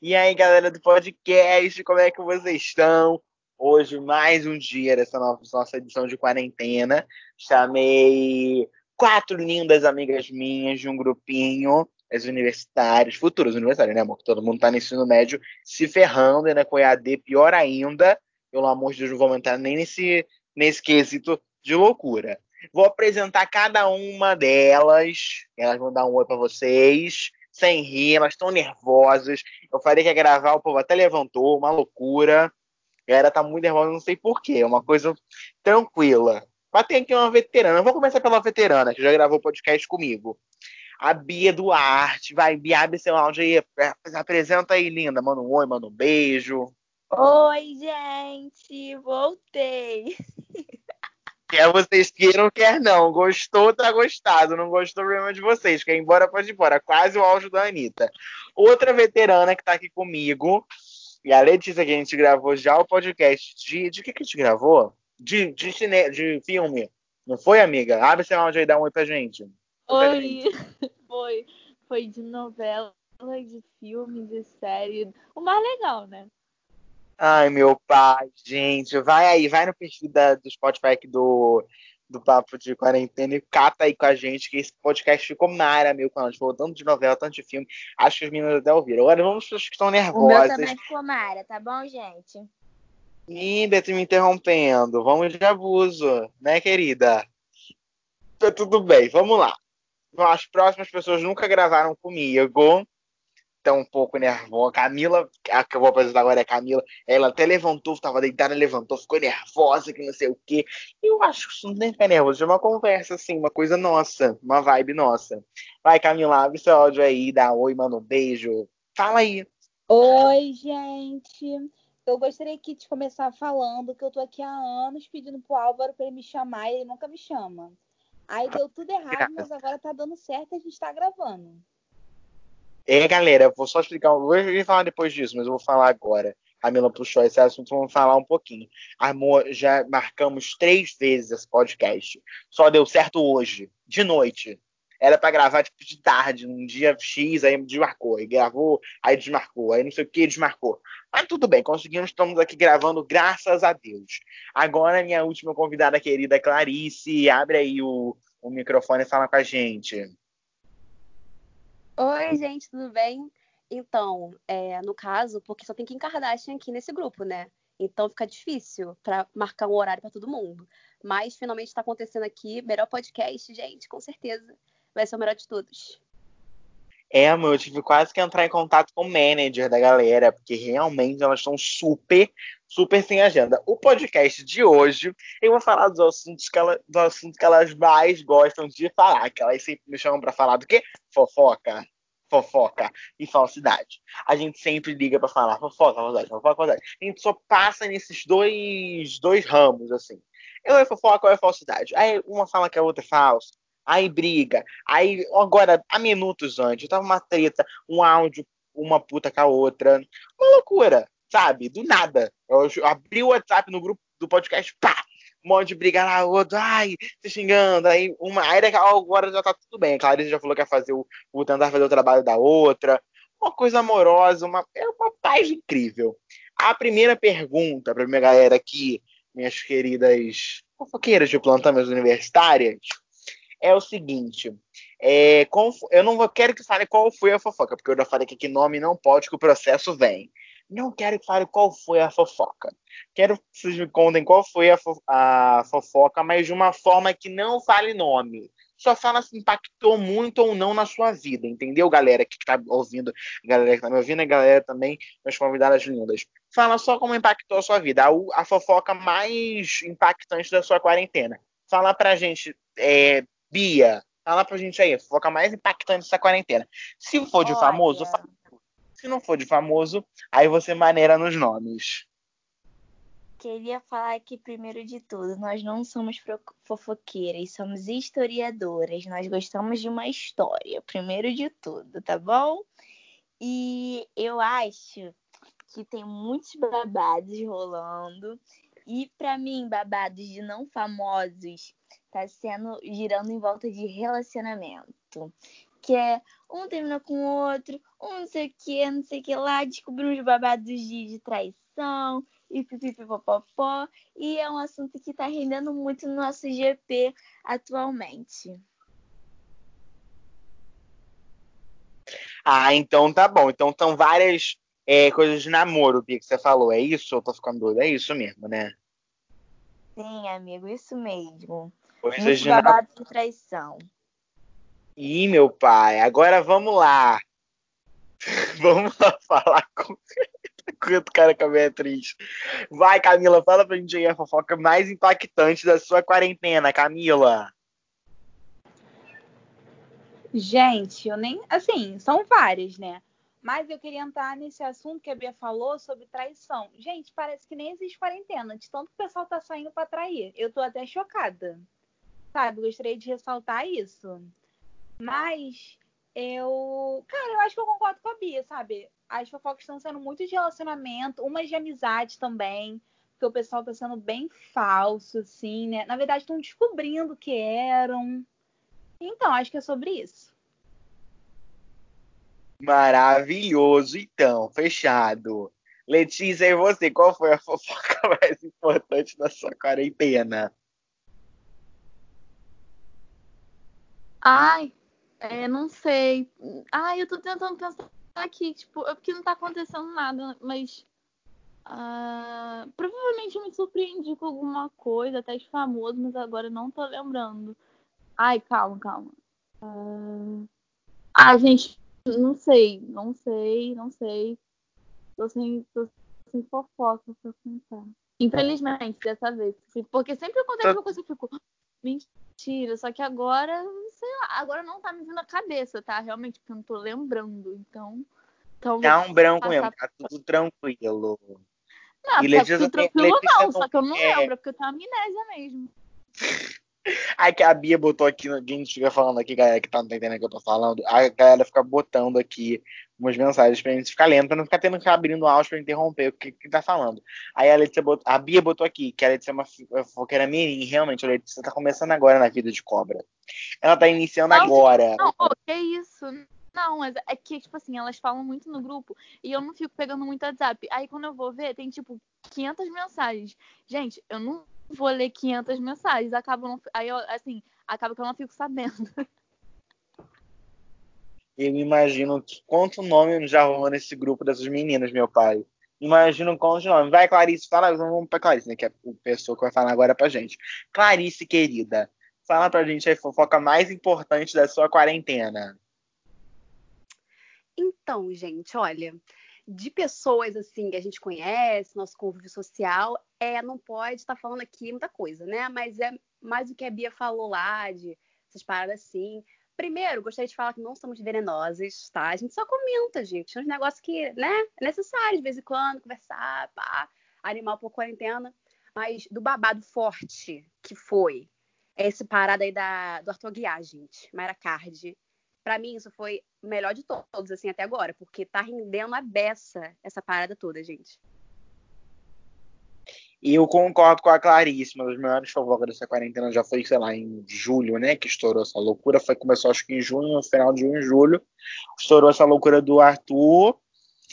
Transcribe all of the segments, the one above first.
E aí, galera do podcast, como é que vocês estão? Hoje, mais um dia dessa nossa edição de quarentena. Chamei quatro lindas amigas minhas de um grupinho, as universitárias, futuras universitárias, né, amor? Todo mundo tá no ensino médio se ferrando, né, com EAD pior ainda. Pelo amor de Deus, não vou entrar nem nesse, nesse quesito de loucura. Vou apresentar cada uma delas. Elas vão dar um oi para vocês. Sem rir, elas estão nervosas. Eu falei que ia gravar, o povo até levantou, uma loucura. A galera tá muito nervosa, não sei porquê. É uma coisa tranquila. Mas tem aqui uma veterana. Vou começar pela veterana, que já gravou podcast comigo. A Bia Duarte. Vai, Bia, abre seu áudio aí. Apresenta aí, linda. Manda um oi, manda um beijo. Oi, gente. Voltei. Quer vocês queiram, quer não. Gostou, tá gostado. Não gostou, problema de vocês. Quer ir embora, pode ir embora. Quase o áudio da Anitta. Outra veterana que tá aqui comigo. E a Letícia, que a gente gravou já o podcast de. De que, que a gente gravou? De, de, cine, de filme. Não foi, amiga? Abre seu áudio aí dá um oi pra gente. Oi. Foi. Foi de novela, de filme, de série. O mais legal, né? Ai, meu pai, gente, vai aí, vai no perfil da, do Spotify aqui do, do Papo de Quarentena e cata aí com a gente, que esse podcast ficou mara, meu, quando a gente falou tanto de novela, tanto de filme, acho que os meninos até ouviram. Agora vamos para os que estão nervosas. O meu também ficou mara, tá bom, gente? Ih, Beto me interrompendo, vamos de abuso, né, querida? Tá tudo bem, vamos lá. As próximas pessoas nunca gravaram comigo, tá um pouco nervosa. Camila, a que eu vou apresentar agora é a Camila, ela até levantou, estava deitada, levantou, ficou nervosa, que não sei o quê. Eu acho que isso não tem que ficar nervoso, é uma conversa, assim, uma coisa nossa, uma vibe nossa. Vai, Camila, abre seu áudio aí, dá oi, manda um beijo. Fala aí. Oi, gente. Eu gostaria aqui de começar falando que eu tô aqui há anos pedindo pro Álvaro para ele me chamar e ele nunca me chama. Aí deu tudo errado, mas agora tá dando certo e a gente tá gravando. É, galera, vou só explicar. Eu vou falar depois disso, mas eu vou falar agora. A Camila puxou esse assunto, vamos falar um pouquinho. Amor, já marcamos três vezes esse podcast. Só deu certo hoje, de noite. Era para gravar tipo, de tarde, num dia X, aí desmarcou. Aí gravou, aí desmarcou. Aí não sei o que, desmarcou. Mas tudo bem, conseguimos, estamos aqui gravando, graças a Deus. Agora, minha última convidada querida, Clarice, abre aí o, o microfone e fala com a gente. Oi, gente, tudo bem? Então, é, no caso, porque só tem Kim Kardashian aqui nesse grupo, né? Então fica difícil para marcar um horário para todo mundo. Mas finalmente está acontecendo aqui, melhor podcast, gente, com certeza. Vai ser o melhor de todos. É, amor, eu tive quase que entrar em contato com o manager da galera, porque realmente elas estão super, super sem agenda. O podcast de hoje, eu vou falar dos assuntos que, ela, dos assuntos que elas mais gostam de falar, que elas sempre me chamam para falar do quê? Fofoca fofoca e falsidade. A gente sempre liga para falar fofoca, falsidade, fofoca, falsidade. A gente só passa nesses dois, dois ramos, assim. Eu é fofoca ou é falsidade. Aí uma fala que a outra é falsa. Aí briga. Aí, agora, há minutos antes, tava uma treta, um áudio, uma puta com a outra. Uma loucura, sabe? Do nada. Eu abri o WhatsApp no grupo do podcast, pá! um monte de briga lá, outro, ai, se xingando, aí uma, aí agora já tá tudo bem, a Clarice já falou que ia fazer o, o tentar fazer o trabalho da outra, uma coisa amorosa, uma, é uma paz incrível. A primeira pergunta pra minha galera aqui, minhas queridas fofoqueiras de plantão, minhas universitárias, é o seguinte, é, eu não quero que fale qual foi a fofoca, porque eu já falei que aqui nome não pode, que o processo vem. Não quero que fale qual foi a fofoca. Quero que vocês me contem qual foi a, fo a fofoca, mas de uma forma que não fale nome. Só fala se impactou muito ou não na sua vida, entendeu, galera que está ouvindo, galera que está me ouvindo, e galera também, meus convidadas lindas. Fala só como impactou a sua vida, a, a fofoca mais impactante da sua quarentena. Fala pra gente, é, Bia, fala pra gente aí, a fofoca mais impactante dessa quarentena. Se for de Olha. famoso, fala se não for de famoso, aí você maneira nos nomes. Queria falar que, primeiro de tudo, nós não somos fofoqueiras, somos historiadoras. Nós gostamos de uma história, primeiro de tudo, tá bom? E eu acho que tem muitos babados rolando. E para mim, babados de não famosos tá sendo girando em volta de relacionamento quer, um termina com o outro, um não sei o que, não sei o que lá, descobrimos babados de, de traição e pipipipopopó. E é um assunto que tá rendendo muito no nosso GP atualmente. Ah, então tá bom. Então estão várias é, coisas de namoro, Bia, que você falou. É isso? Eu tô ficando doido. É isso mesmo, né? Sim, amigo, isso mesmo. Coisas Muito de babado de traição. Ih, meu pai, agora vamos lá. vamos lá falar com o cara que a Beatriz. Vai, Camila, fala pra gente aí a fofoca mais impactante da sua quarentena, Camila. Gente, eu nem. Assim, são várias, né? Mas eu queria entrar nesse assunto que a Bia falou sobre traição. Gente, parece que nem existe quarentena, de tanto que o pessoal tá saindo pra trair. Eu tô até chocada. Sabe? Gostaria de ressaltar isso. Mas eu. Cara, eu acho que eu concordo com a Bia, sabe? As fofocas estão sendo muito de relacionamento, umas de amizade também. Porque o pessoal tá sendo bem falso, assim, né? Na verdade, estão descobrindo que eram. Então, acho que é sobre isso. Maravilhoso, então, fechado. Letícia, e você, qual foi a fofoca mais importante da sua quarentena? Ai, é, não sei. Ai, eu tô tentando pensar aqui, tipo, é porque não tá acontecendo nada, mas ah, provavelmente eu me surpreendi com alguma coisa, até de famoso, mas agora não tô lembrando. Ai, calma, calma. Ah, ah, gente, não sei, não sei, não sei. Tô sem, tô sem fofoca pra contar. Infelizmente, dessa vez. Porque sempre acontece uma coisa que eu fico. Mentira, só que agora, sei lá, agora não tá me vindo a cabeça, tá? Realmente, porque eu não tô lembrando. Então. então Tá um branco passar- mesmo, tá tudo tranquilo. Não, E tá tudo tranquilo não, não só que eu não quer- lembro, porque eu tenho amnésia mesmo. Aí que a Bia botou aqui, quem estiver falando aqui, galera, que tá não entendendo o que eu tô falando, a galera fica botando aqui umas mensagens pra gente ficar lendo, pra não ficar tendo que ficar abrindo o áudio pra interromper o que, que tá falando. Aí a Letícia botou, a Bia botou aqui, que a Letícia é uma fofoqueira mirim, realmente, a Letícia tá começando agora na vida de cobra. Ela tá iniciando Não, agora. Não, ô, que isso? Não, mas é que, tipo assim, elas falam muito no grupo e eu não fico pegando muito WhatsApp. Aí quando eu vou ver, tem tipo 500 mensagens. Gente, eu não vou ler 500 mensagens. Acaba não, aí eu, assim, acaba que eu não fico sabendo. Eu imagino que- quanto nome já rolou nesse grupo dessas meninas, meu pai. Imagino quantos nomes. Vai, Clarice, fala. Vamos pra Clarice, né? Que é a pessoa que vai falar agora pra gente. Clarice, querida, fala pra gente a fofoca mais importante da sua quarentena. Então, gente, olha, de pessoas assim que a gente conhece, nosso convívio social, é, não pode estar falando aqui muita coisa, né? Mas é mais o que a Bia falou lá, de essas paradas assim. Primeiro, gostaria de falar que não somos venenosas, tá? A gente só comenta, gente. É uns negócios que, né, é necessário de vez em quando, conversar, pá, animar um pouco a quarentena. Mas do babado forte que foi esse parada aí da, do Arthur Aguiar, gente, Mayra Card. Pra mim, isso foi o melhor de todos, assim, até agora, porque tá rendendo a beça essa parada toda, gente. E eu concordo com a Clarice, uma das maiores dessa quarentena já foi, sei lá, em julho, né? Que estourou essa loucura. Foi, começou acho que em junho, no final de junho, julho. Estourou essa loucura do Arthur.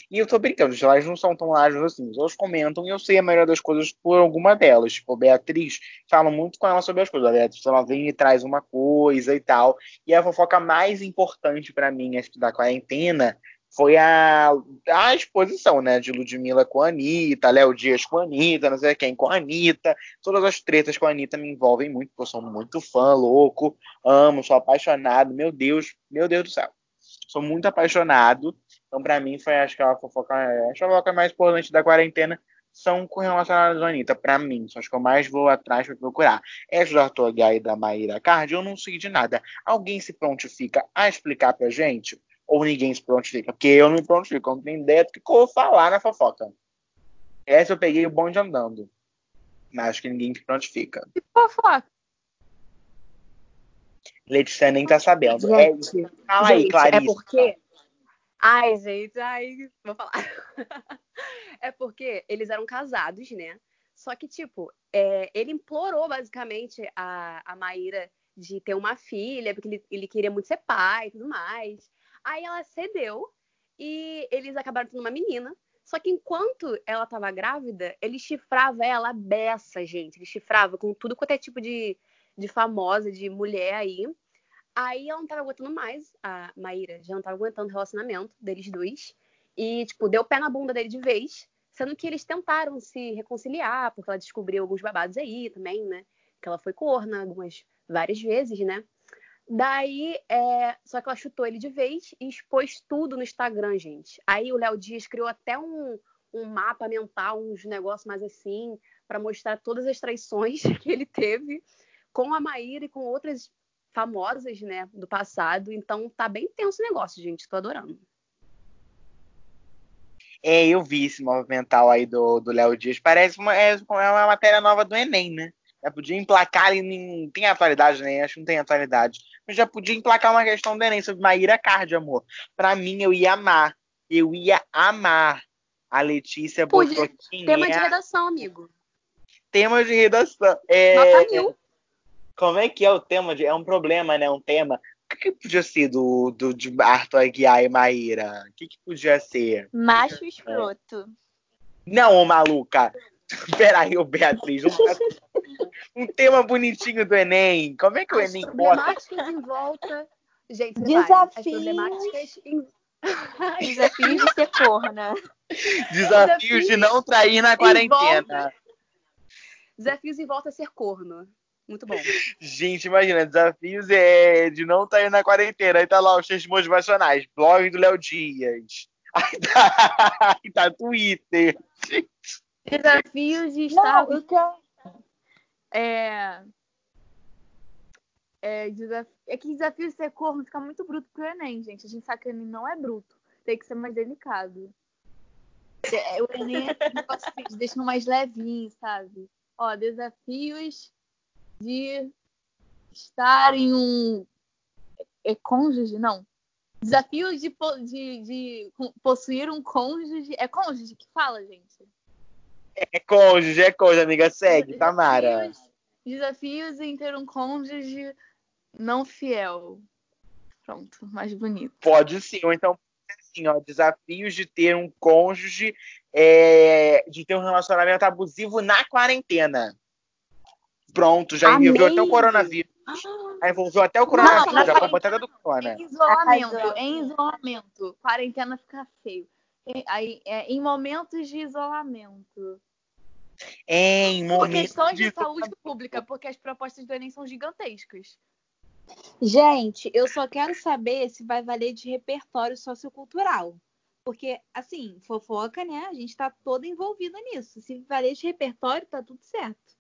E eu tô brincando, elas não são tão ágeis assim. Elas comentam e eu sei a maioria das coisas por alguma delas. Tipo, Beatriz fala muito com ela sobre as coisas. A Beatriz ela vem e traz uma coisa e tal. E a fofoca mais importante pra mim, acho que da quarentena, foi a, a exposição, né? De Ludmilla com a Anitta, Léo Dias com a Anitta, não sei quem com a Anitta. Todas as tretas com a Anitta me envolvem muito, porque eu sou muito fã, louco, amo, sou apaixonado. Meu Deus, meu Deus do céu. Sou muito apaixonado. Então, pra mim, foi acho que a fofoca, a fofoca mais importante da quarentena são com relacionadas à Anitta, pra mim. São as que eu mais vou atrás pra procurar. Essa do Arthur Aguiar e da Maíra Card, eu não sei de nada. Alguém se prontifica a explicar pra gente? Ou ninguém se prontifica? Porque eu não me prontifico, eu não tenho ideia do que eu vou falar na fofoca. Essa eu peguei o bonde andando. Mas acho que ninguém se prontifica. Que fofoca. Letícia nem tá sabendo. É, Gente, fala aí, gente, Clarice. é porque. Ai, gente, ai, vou falar. é porque eles eram casados, né? Só que, tipo, é, ele implorou basicamente a, a Maíra de ter uma filha, porque ele, ele queria muito ser pai e tudo mais. Aí ela cedeu e eles acabaram tendo uma menina. Só que enquanto ela estava grávida, ele chifrava ela beça, gente. Ele chifrava com tudo quanto é tipo de, de famosa, de mulher aí. Aí ela não tava aguentando mais, a Maíra já não tava aguentando o relacionamento deles dois. E, tipo, deu pé na bunda dele de vez. Sendo que eles tentaram se reconciliar, porque ela descobriu alguns babados aí também, né? Que ela foi corna algumas, várias vezes, né? Daí, é... só que ela chutou ele de vez e expôs tudo no Instagram, gente. Aí o Léo Dias criou até um, um mapa mental, uns negócios mais assim, para mostrar todas as traições que ele teve com a Maíra e com outras famosas, né, do passado. Então tá bem tenso o negócio, gente. Tô adorando. É, eu vi esse movimental aí do Léo Dias. Parece uma, é, é uma matéria nova do Enem, né? Já podia emplacar ali, nem tem atualidade, né? Acho que não tem atualidade. Mas já podia emplacar uma questão do Enem sobre Maíra Card, amor. Pra mim, eu ia amar. Eu ia amar. A Letícia botou quem Tema de redação, amigo. Tema de redação. É... Nota mil. Como é que é o tema? De... É um problema, né? Um tema o que, que, podia ser do, do, de Arthur Aguiar e Maíra? O que, que podia ser? Macho escroto. Não, maluca. Peraí, ô Beatriz. Um, um, tema bonitinho do Enem. Como é que o Enem bota? Problemáticas em volta. Gente, Desafios. Em... Desafios de ser corna. Desafios, Desafios de não trair na quarentena. Desafios em volta a ser corno. Muito bom. Gente, imagina, desafios é de não estar tá na quarentena. Aí tá lá os textos motivacionais, blog do Léo Dias. Aí tá, aí tá Twitter. Desafios de estar. Não, quero... É. É, desaf... é que desafio de ser corno fica muito bruto pro Enem, gente. A gente sabe que o Enem não é bruto. Tem que ser mais delicado. É, o Enem é assim, deixa mais levinho, sabe? Ó, desafios de estar em um é cônjuge, não. Desafio de, de, de possuir um cônjuge. É cônjuge que fala, gente? É cônjuge, é cônjuge, amiga. Segue, desafios, Tamara. Desafios em ter um cônjuge não fiel. Pronto, mais bonito. Pode sim, ou então assim, ó, desafios de ter um cônjuge, é, de ter um relacionamento abusivo na quarentena. Pronto, já Amei. envolveu até o coronavírus. Ah, envolveu até o coronavírus, não, já foi botada do corona. Em isolamento, em isolamento. Quarentena fica feio. Aí, é, em momentos de isolamento. É, em momentos. Por questão de, de saúde pública, porque as propostas do Enem são gigantescas. Gente, eu só quero saber se vai valer de repertório sociocultural. Porque, assim, fofoca, né? A gente tá toda envolvida nisso. Se valer de repertório, tá tudo certo.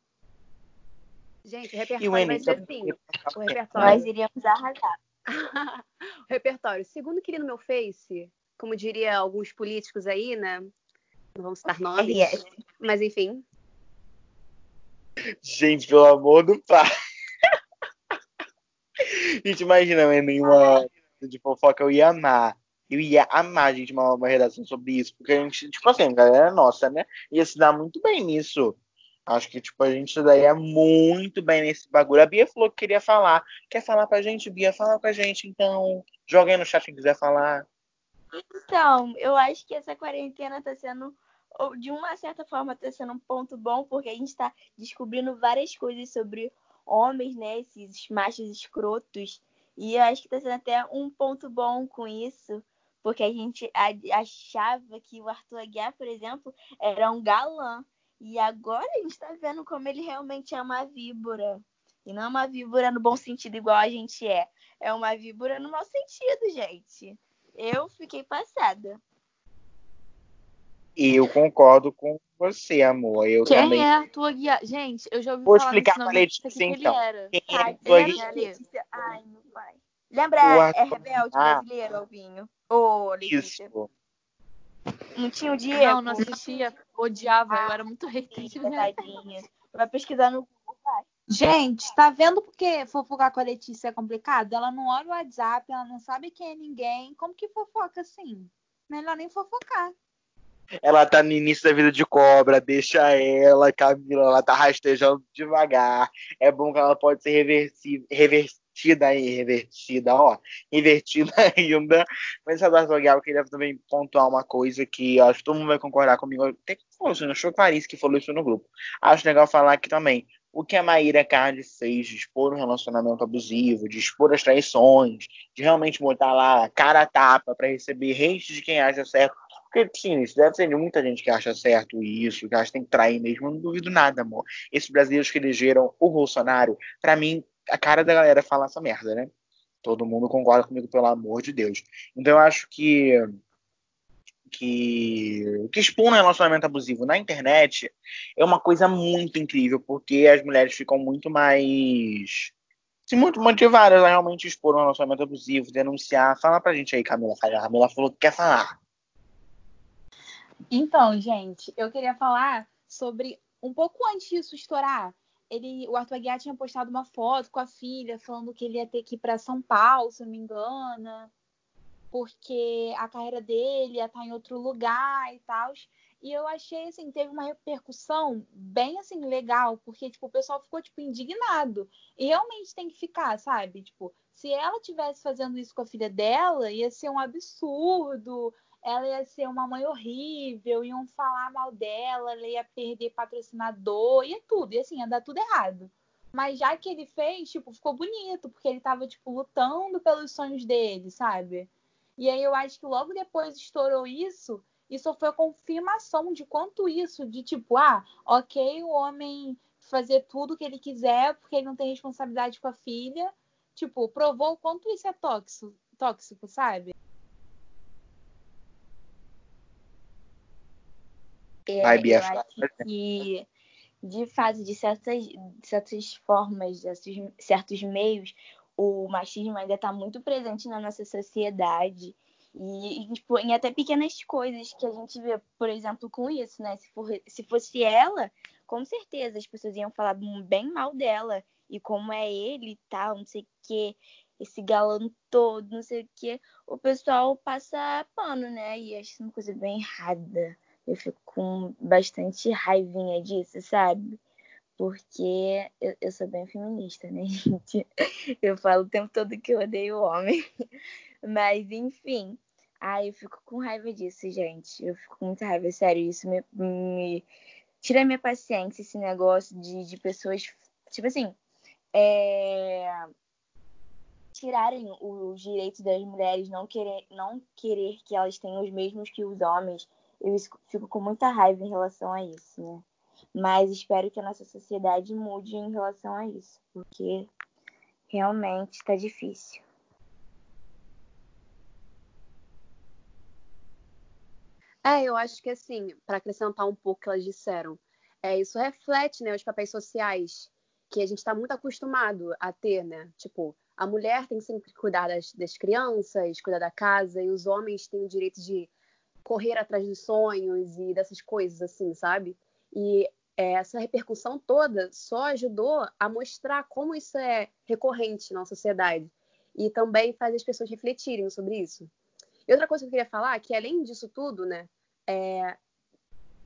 Gente, o repertório o vai ser assim. O repertório. Nós iríamos arrasar. o repertório. Segundo que li no meu Face, como diria alguns políticos aí, né? Não vamos citar nomes. RS. Mas enfim. Gente, pelo amor do pai. gente, imagina, nenhuma de fofoca, eu ia amar. Eu ia amar, gente, uma, uma redação sobre isso. Porque a gente, tipo assim, a galera nossa, né? Ia se dar muito bem nisso. Acho que, tipo, a gente daria muito bem nesse bagulho. A Bia falou que queria falar. Quer falar pra gente, Bia? Fala com a gente, então. Joga aí no chat quem quiser falar. Então, eu acho que essa quarentena tá sendo, de uma certa forma, tá sendo um ponto bom, porque a gente tá descobrindo várias coisas sobre homens, né? Esses machos escrotos. E eu acho que tá sendo até um ponto bom com isso. Porque a gente achava que o Arthur Aguiar, por exemplo, era um galã. E agora a gente tá vendo como ele realmente é uma víbora. E não é uma víbora no bom sentido, igual a gente é. É uma víbora no mau sentido, gente. Eu fiquei passada. Eu concordo com você, amor. Eu Quem também... é a tua guia? Gente, eu já ouvi Vou falar explicar pra Letícia, que então. Ele era. Quem é a tua guia? Ai, meu pai. Lembra? É Rebelde. Brasileiro, Alvinho? Ô, Letícia. Isso. Não tinha o Diego? Não, não assistia. Odiava. Ah, eu era muito hater. Tadinha. Vai pesquisar no Google, vai. Gente, tá vendo porque fofocar com a Letícia é complicado? Ela não olha o WhatsApp, ela não sabe quem é ninguém. Como que fofoca assim? Melhor nem fofocar. Ela tá no início da vida de cobra, deixa ela, Camila, ela tá rastejando devagar. É bom que ela pode ser revertida aí, revertida, ó, invertida ainda. Mas Eduardo eu queria também pontuar uma coisa que acho que todo mundo vai concordar comigo. Até que falou isso, achou Clarice que falou isso no grupo. Acho legal falar aqui também o que a Maíra Carnes fez de expor um relacionamento abusivo, de expor as traições, de realmente botar lá cara a tapa para receber hate de quem acha certo. Porque, sim, isso deve ser de muita gente que acha certo isso, que acha que tem que trair mesmo. Eu não duvido nada, amor. Esses brasileiros que elegeram o Bolsonaro, para mim, a cara da galera fala essa merda, né? Todo mundo concorda comigo, pelo amor de Deus. Então eu acho que que, que um relacionamento abusivo na internet é uma coisa muito incrível, porque as mulheres ficam muito mais. Se muito motivadas a realmente expor um relacionamento abusivo, denunciar. Fala pra gente aí, Camila. A Camila falou que quer falar. Então, gente, eu queria falar sobre um pouco antes disso estourar. Ele, o Arthur Aguiar tinha postado uma foto com a filha, falando que ele ia ter que ir para São Paulo, se não me engano porque a carreira dele ia estar em outro lugar e tal. E eu achei, assim, teve uma repercussão bem, assim, legal, porque, tipo, o pessoal ficou, tipo, indignado. E realmente tem que ficar, sabe? Tipo, se ela tivesse fazendo isso com a filha dela, ia ser um absurdo, ela ia ser uma mãe horrível, iam falar mal dela, ela ia perder patrocinador, ia tudo, e assim, ia dar tudo errado. Mas já que ele fez, tipo, ficou bonito, porque ele tava, tipo, lutando pelos sonhos dele, sabe? E aí eu acho que logo depois estourou isso, isso foi a confirmação de quanto isso, de tipo, ah, ok, o homem fazer tudo o que ele quiser, porque ele não tem responsabilidade com a filha. Tipo, provou o quanto isso é tóxico, tóxico sabe? É, eu acho que de fato, de certas, de certas formas, de certos meios, o machismo ainda está muito presente na nossa sociedade. E, tipo, em até pequenas coisas que a gente vê, por exemplo, com isso, né? Se, for, se fosse ela, com certeza as pessoas iam falar bem mal dela. E como é ele e tal, não sei o quê, esse galão todo, não sei o quê, o pessoal passa pano, né? E acho uma coisa bem errada. Eu fico com bastante raivinha disso, sabe? porque eu, eu, sou bem feminista, né, gente? Eu falo o tempo todo que eu odeio o homem. Mas, enfim. Ai, eu fico com raiva disso, gente. Eu fico com muita raiva, sério. Isso me, me tira minha paciência, esse negócio de, de pessoas. Tipo assim. É... Tirarem os direitos das mulheres, não querer, não querer que elas tenham os mesmos que os homens. Eu fico com muita raiva em relação a isso, né? Mas espero que a nossa sociedade mude em relação a isso, porque realmente está difícil. É, eu acho que assim, para acrescentar um pouco o que elas disseram, é, isso reflete né, os papéis sociais que a gente está muito acostumado a ter, né? Tipo, a mulher tem sempre que cuidar das, das crianças, cuidar da casa, e os homens têm o direito de correr atrás dos sonhos e dessas coisas, assim, sabe? E é, essa repercussão toda só ajudou a mostrar como isso é recorrente na sociedade e também faz as pessoas refletirem sobre isso. E outra coisa que eu queria falar, é que além disso tudo, né, é,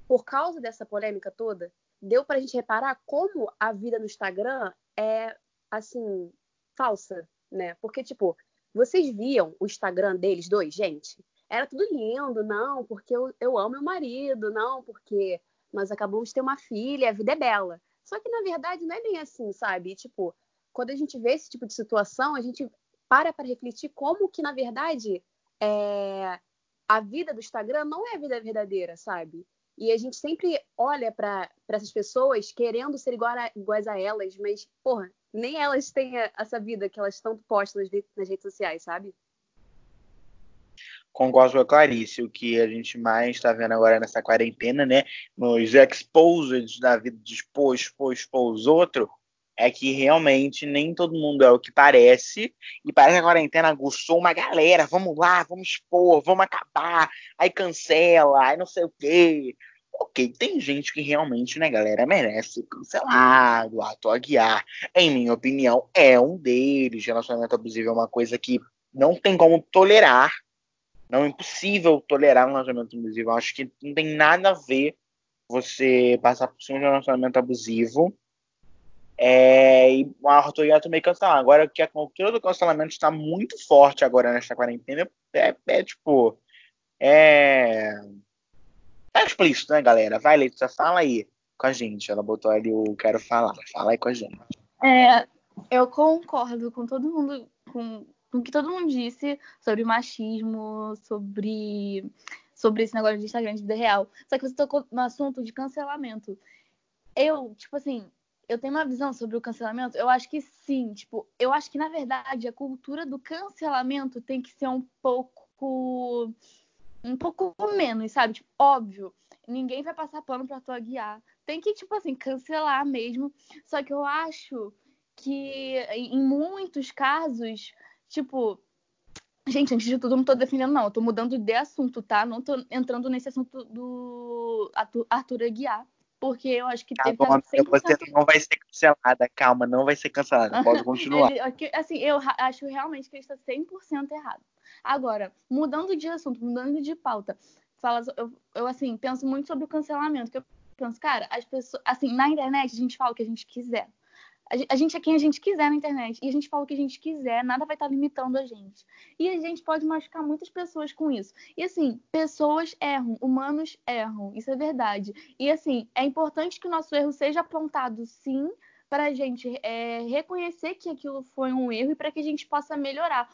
por causa dessa polêmica toda, deu para a gente reparar como a vida no Instagram é, assim, falsa, né? Porque, tipo, vocês viam o Instagram deles dois, gente? Era tudo lindo, não, porque eu, eu amo meu marido, não, porque nós acabamos de ter uma filha, a vida é bela. Só que, na verdade, não é bem assim, sabe? tipo, quando a gente vê esse tipo de situação, a gente para para refletir como que, na verdade, é... a vida do Instagram não é a vida verdadeira, sabe? E a gente sempre olha para essas pessoas querendo ser igual a, iguais a elas, mas, porra, nem elas têm essa vida que elas estão postas nas redes sociais, sabe? Concordo com a Clarice, o que a gente mais está vendo agora nessa quarentena, né? Nos exposed da vida de expor, expor, expor os outros, é que realmente nem todo mundo é o que parece, e parece que a quarentena aguçou uma galera, vamos lá, vamos expor, vamos acabar, aí cancela, aí não sei o quê. Ok, tem gente que realmente, né, galera, merece cancelado, ato a guiar. Em minha opinião, é um deles. Relacionamento abusivo é uma coisa que não tem como tolerar, Não é impossível tolerar um relacionamento abusivo. Eu acho que não tem nada a ver você passar por cima de um relacionamento abusivo. É, e Arthur ia meio cancelar. Agora que a cultura do cancelamento está muito forte agora nesta quarentena, é, é tipo. É. É explícito, né, galera? Vai, Letícia, fala aí com a gente. Ela botou ali o quero falar. Fala aí com a gente. É, eu concordo com todo mundo, com, com o que todo mundo disse sobre machismo, sobre, sobre esse negócio de Instagram de vida real. Só que você tocou no assunto de cancelamento. Eu, tipo assim, eu tenho uma visão sobre o cancelamento. Eu acho que sim, tipo, eu acho que na verdade a cultura do cancelamento tem que ser um pouco um pouco menos, sabe? Tipo, óbvio, ninguém vai passar pano pra tua guiar. Tem que, tipo assim, cancelar mesmo. Só que eu acho que em muitos casos, tipo. Gente, antes de tudo, não tô defendendo, não. Eu tô mudando de assunto, tá? Não tô entrando nesse assunto do Arthur Aguiar. Porque eu acho que estar 100%... Você não vai ser cancelada, calma, não vai ser cancelada. Pode continuar. ele, assim, eu acho realmente que ele está 100% errado. Agora, mudando de assunto, mudando de pauta, fala, eu, eu assim, penso muito sobre o cancelamento, que eu penso, cara, as pessoas, assim, na internet a gente fala o que a gente quiser. A gente é quem a gente quiser na internet. E a gente fala o que a gente quiser, nada vai estar limitando a gente. E a gente pode machucar muitas pessoas com isso. E assim, pessoas erram, humanos erram, isso é verdade. E assim, é importante que o nosso erro seja apontado, sim, para a gente é, reconhecer que aquilo foi um erro e para que a gente possa melhorar.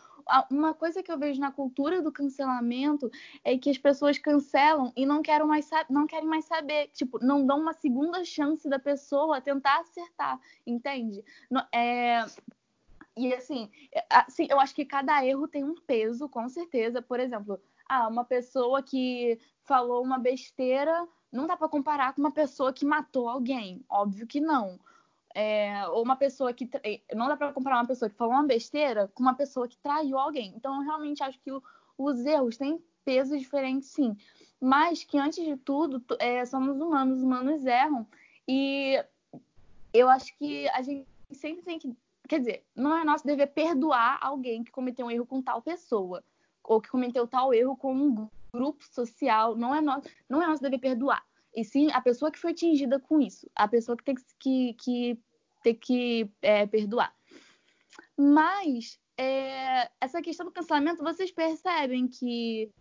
Uma coisa que eu vejo na cultura do cancelamento é que as pessoas cancelam e não querem mais, não querem mais saber, tipo, não dão uma segunda chance da pessoa tentar acertar, entende? É, e assim, assim, eu acho que cada erro tem um peso, com certeza. Por exemplo, ah, uma pessoa que falou uma besteira, não dá para comparar com uma pessoa que matou alguém, óbvio que não é, ou uma pessoa que. Não dá para comparar uma pessoa que falou uma besteira com uma pessoa que traiu alguém. Então, eu realmente acho que o, os erros têm peso diferente, sim. Mas que, antes de tudo, é, somos humanos, humanos erram. E eu acho que a gente sempre tem que. Quer dizer, não é nosso dever perdoar alguém que cometeu um erro com tal pessoa. Ou que cometeu tal erro com um grupo social. Não é nosso, não é nosso dever perdoar e sim a pessoa que foi atingida com isso, a pessoa que tem que, que ter que é, perdoar. Mas é, essa questão do cancelamento, vocês percebem que,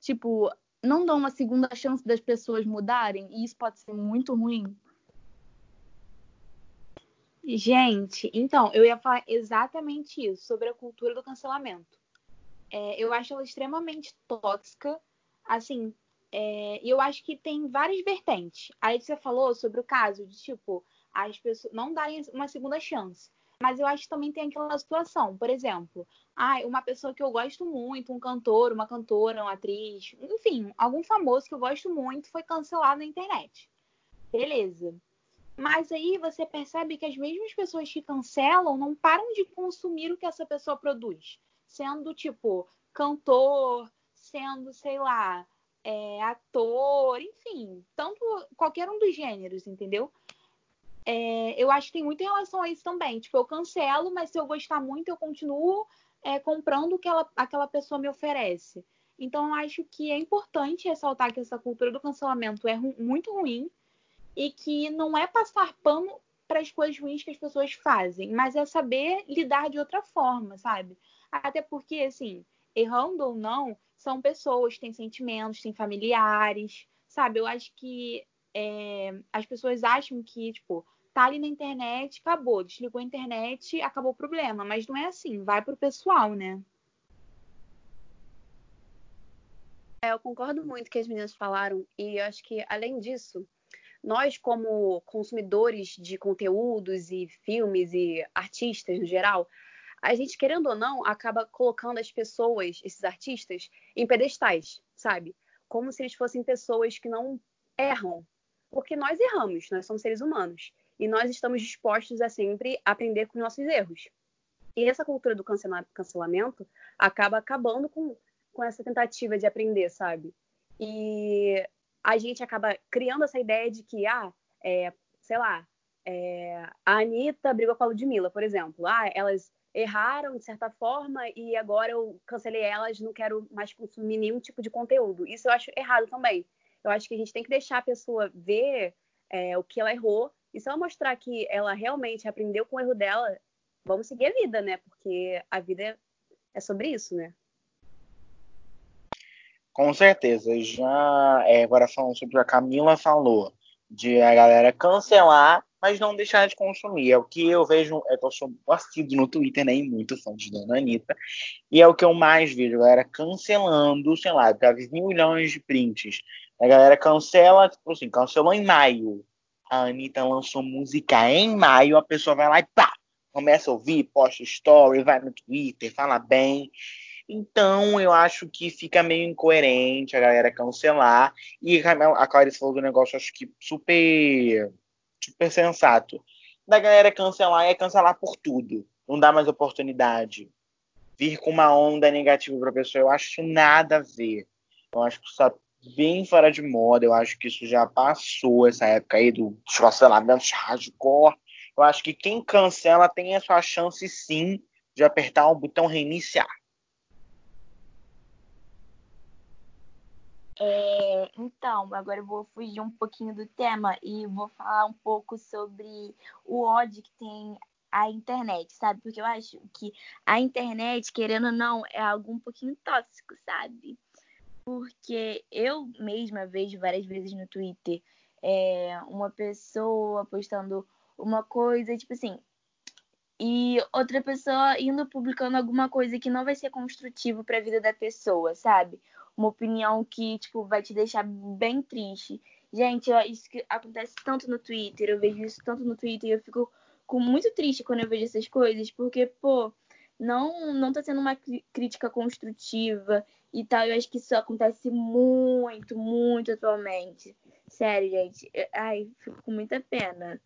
tipo, não dão uma segunda chance das pessoas mudarem e isso pode ser muito ruim? Gente, então, eu ia falar exatamente isso, sobre a cultura do cancelamento. É, eu acho ela extremamente tóxica. Assim, é, eu acho que tem várias vertentes. Aí você falou sobre o caso de, tipo, as pessoas não darem uma segunda chance. Mas eu acho que também tem aquela situação, por exemplo, ah, uma pessoa que eu gosto muito, um cantor, uma cantora, uma atriz, enfim, algum famoso que eu gosto muito foi cancelado na internet. Beleza. Mas aí você percebe que as mesmas pessoas que cancelam não param de consumir o que essa pessoa produz. Sendo, tipo, cantor, sendo, sei lá, é, ator, enfim, tanto qualquer um dos gêneros, entendeu? É, eu acho que tem muito em relação a isso também. Tipo, eu cancelo, mas se eu gostar muito, eu continuo é, comprando o que ela, aquela pessoa me oferece. Então, eu acho que é importante ressaltar que essa cultura do cancelamento é ru muito ruim e que não é passar pano para as coisas ruins que as pessoas fazem, mas é saber lidar de outra forma, sabe? Até porque, assim, errando ou não, são pessoas, têm sentimentos, têm familiares, sabe? Eu acho que é, as pessoas acham que, tipo, tá ali na internet, acabou, desligou a internet, acabou o problema. Mas não é assim, vai pro pessoal, né? É, eu concordo muito com que as meninas falaram, e eu acho que, além disso, nós, como consumidores de conteúdos e filmes e artistas no geral, a gente, querendo ou não, acaba colocando as pessoas, esses artistas, em pedestais, sabe? Como se eles fossem pessoas que não erram. Porque nós erramos, nós somos seres humanos. E nós estamos dispostos a sempre aprender com nossos erros. E essa cultura do cancelamento acaba acabando com, com essa tentativa de aprender, sabe? E a gente acaba criando essa ideia de que, ah, é, sei lá, é, a Anitta brigou com a Ludmilla, por exemplo. Ah, elas erraram de certa forma e agora eu cancelei elas, não quero mais consumir nenhum tipo de conteúdo. Isso eu acho errado também. Eu acho que a gente tem que deixar a pessoa ver é, o que ela errou e se ela mostrar que ela realmente aprendeu com o erro dela, vamos seguir a vida, né? Porque a vida é sobre isso, né? Com certeza. Já é, agora falando sobre o que a Camila falou, de a galera cancelar, mas não deixar de consumir. É o que eu vejo, é que eu sou assíduo no Twitter, nem né, muito fã de Dona Anitta, e é o que eu mais vejo, a galera cancelando, sei lá, já vi mil milhões de prints. A galera cancela, tipo assim, cancelou em maio. A Anitta lançou música em maio, a pessoa vai lá e pá, começa a ouvir, posta story, vai no Twitter, fala bem. Então, eu acho que fica meio incoerente a galera cancelar. E a Clarice falou do negócio, acho que super, super sensato. Da galera cancelar é cancelar por tudo. Não dá mais oportunidade. Vir com uma onda negativa pra pessoa, eu acho nada a ver. Eu acho que tá bem fora de moda. Eu acho que isso já passou, essa época aí do cancelamento hardcore. Eu acho que quem cancela tem a sua chance, sim, de apertar o botão reiniciar. É, então, agora eu vou fugir um pouquinho do tema e vou falar um pouco sobre o ódio que tem a internet, sabe? Porque eu acho que a internet, querendo ou não, é algo um pouquinho tóxico, sabe? Porque eu mesma vejo várias vezes no Twitter é, uma pessoa postando uma coisa, tipo assim, e outra pessoa indo publicando alguma coisa que não vai ser construtivo para a vida da pessoa, sabe? Uma opinião que, tipo, vai te deixar bem triste. Gente, isso que acontece tanto no Twitter, eu vejo isso tanto no Twitter e eu fico com muito triste quando eu vejo essas coisas, porque, pô, não não tá sendo uma crítica construtiva e tal. Eu acho que isso acontece muito, muito atualmente. Sério, gente. Ai, fico com muita pena.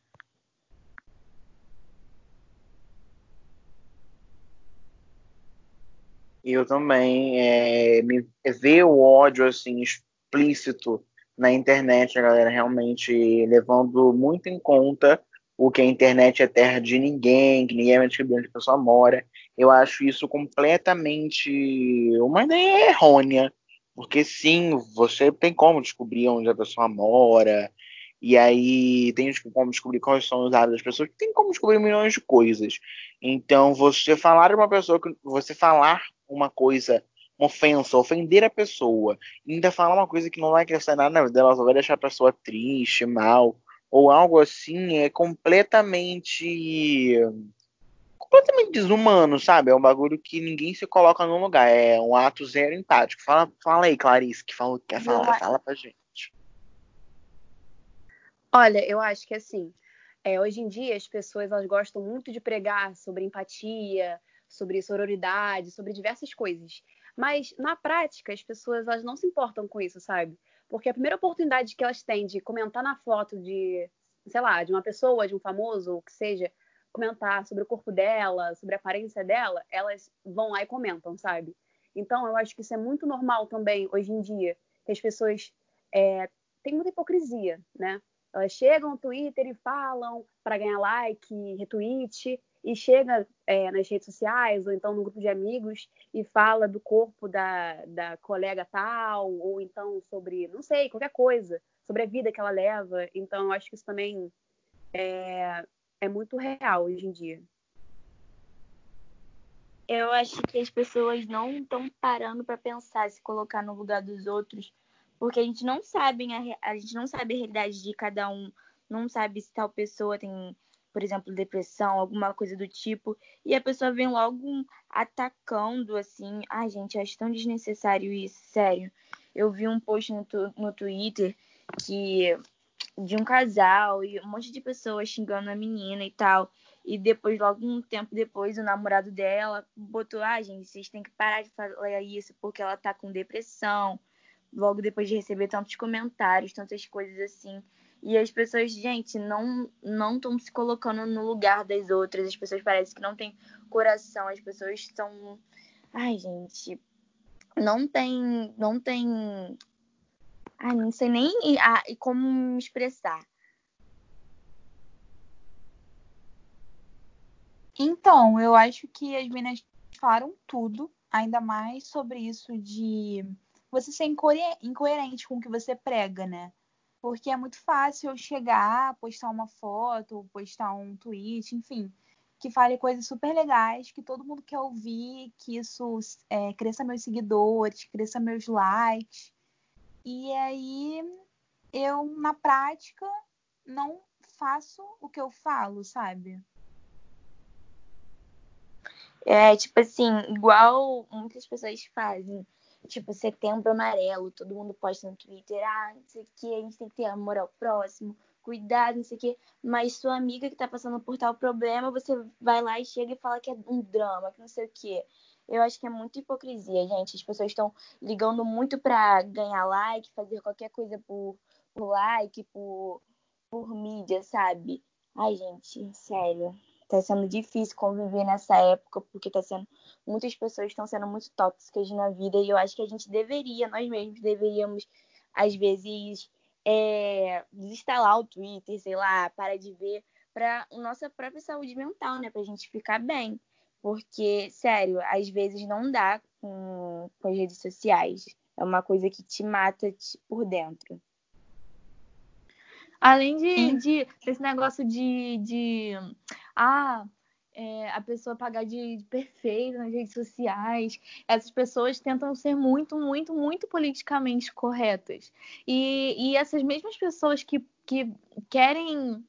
Eu também é, me, ver o ódio assim explícito na internet, a galera realmente levando muito em conta o que a internet é terra de ninguém, que ninguém vai descobrir onde a pessoa mora. Eu acho isso completamente uma ideia errônea, porque sim, você tem como descobrir onde a pessoa mora, e aí tem como descobrir quais são os hábitos das pessoas, tem como descobrir milhões de coisas. Então, você falar uma pessoa, você falar uma coisa, uma ofensa, ofender a pessoa, ainda falar uma coisa que não vai acrescentar nada na vida dela, só vai deixar a pessoa triste, mal, ou algo assim, é completamente completamente desumano, sabe? É um bagulho que ninguém se coloca no lugar. É um ato zero empático. Fala, fala aí, Clarice, que fala, quer falar, fala pra gente. Olha, eu acho que assim, é, hoje em dia as pessoas elas gostam muito de pregar sobre empatia, sobre sororidade, sobre diversas coisas. Mas na prática as pessoas elas não se importam com isso, sabe? Porque a primeira oportunidade que elas têm de comentar na foto de, sei lá, de uma pessoa, de um famoso, ou que seja, comentar sobre o corpo dela, sobre a aparência dela, elas vão lá e comentam, sabe? Então eu acho que isso é muito normal também hoje em dia, que as pessoas é, têm muita hipocrisia, né? Elas chegam no Twitter e falam para ganhar like, retweet, e chega é, nas redes sociais ou então no grupo de amigos e fala do corpo da, da colega tal, ou então sobre, não sei, qualquer coisa, sobre a vida que ela leva. Então, eu acho que isso também é, é muito real hoje em dia. Eu acho que as pessoas não estão parando para pensar, se colocar no lugar dos outros porque a gente não sabe a, a gente não sabe a realidade de cada um, não sabe se tal pessoa tem, por exemplo, depressão, alguma coisa do tipo, e a pessoa vem logo atacando assim, ai gente, eu acho tão desnecessário isso, sério. Eu vi um post no, no Twitter que de um casal e um monte de pessoas xingando a menina e tal. E depois, logo um tempo depois, o namorado dela botou: Ah, gente, vocês têm que parar de falar isso porque ela tá com depressão logo depois de receber tantos comentários, tantas coisas assim. E as pessoas, gente, não não estão se colocando no lugar das outras. As pessoas parecem que não têm coração. As pessoas são, ai, gente, não tem, não tem, ai, não sei nem ah, como me expressar. Então, eu acho que as meninas falaram tudo, ainda mais sobre isso de você ser incoerente com o que você prega, né? Porque é muito fácil eu chegar, postar uma foto, postar um tweet, enfim, que fale coisas super legais, que todo mundo quer ouvir, que isso é, cresça meus seguidores, cresça meus likes. E aí eu, na prática, não faço o que eu falo, sabe? É, tipo assim, igual muitas pessoas fazem. Tipo, setembro amarelo, todo mundo posta no Twitter, ah, não sei o que, a gente tem que ter amor ao próximo, cuidado, não sei o que. Mas sua amiga que tá passando por tal problema, você vai lá e chega e fala que é um drama, que não sei o que. Eu acho que é muito hipocrisia, gente. As pessoas estão ligando muito pra ganhar like, fazer qualquer coisa por, por like, por, por mídia, sabe? Ai, gente, sério tá sendo difícil conviver nessa época, porque tá sendo. Muitas pessoas estão sendo muito tóxicas na vida, e eu acho que a gente deveria, nós mesmos deveríamos, às vezes, é, desinstalar o Twitter, sei lá, para de ver, para nossa própria saúde mental, né? Pra gente ficar bem. Porque, sério, às vezes não dá com, com as redes sociais. É uma coisa que te mata por dentro. Além de, de desse negócio de, de ah, é, a pessoa pagar de, de perfeito nas redes sociais. Essas pessoas tentam ser muito, muito, muito politicamente corretas. E, e essas mesmas pessoas que, que querem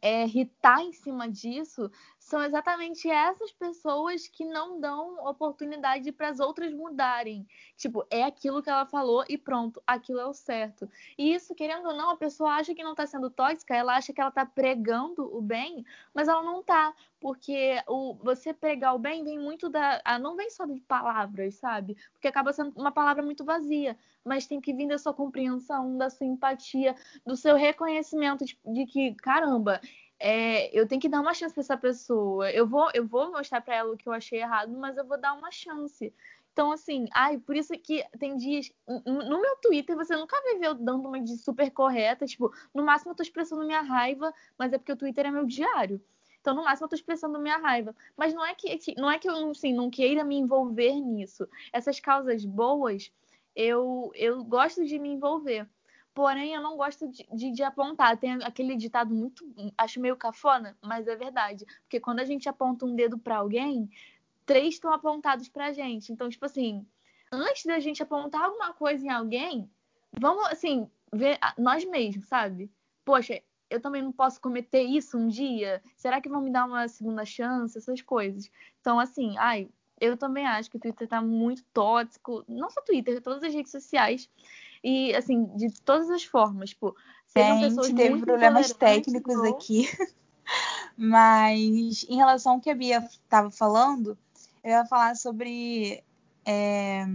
é, irritar em cima disso são exatamente essas pessoas que não dão oportunidade para as outras mudarem. Tipo, é aquilo que ela falou e pronto, aquilo é o certo. E isso, querendo ou não, a pessoa acha que não está sendo tóxica, ela acha que ela está pregando o bem, mas ela não está, porque o você pregar o bem vem muito da, ah, não vem só de palavras, sabe? Porque acaba sendo uma palavra muito vazia, mas tem que vir da sua compreensão, da sua empatia, do seu reconhecimento de, de que, caramba, é, eu tenho que dar uma chance para essa pessoa. Eu vou, eu vou mostrar para ela o que eu achei errado, mas eu vou dar uma chance. Então, assim, ai, por isso que tem dias. No meu Twitter, você nunca vai ver eu dando uma de super correta. Tipo, no máximo eu tô expressando minha raiva, mas é porque o Twitter é meu diário. Então, no máximo, eu tô expressando minha raiva. Mas não é que, não é que eu assim, não queira me envolver nisso. Essas causas boas, eu, eu gosto de me envolver. Porém, eu não gosto de, de, de, apontar. Tem aquele ditado muito. Acho meio cafona, mas é verdade. Porque quando a gente aponta um dedo para alguém, três estão apontados pra gente. Então, tipo assim, antes da gente apontar alguma coisa em alguém, vamos, assim, ver nós mesmos, sabe? Poxa, eu também não posso cometer isso um dia? Será que vão me dar uma segunda chance? Essas coisas. Então, assim, ai, eu também acho que o Twitter tá muito tóxico. Não só Twitter, todas as redes sociais. E, assim, de todas as formas, tipo, sejam Gente, pessoas teve muito problemas técnicos ou... aqui. Mas em relação ao que a Bia estava falando, eu ia falar sobre é,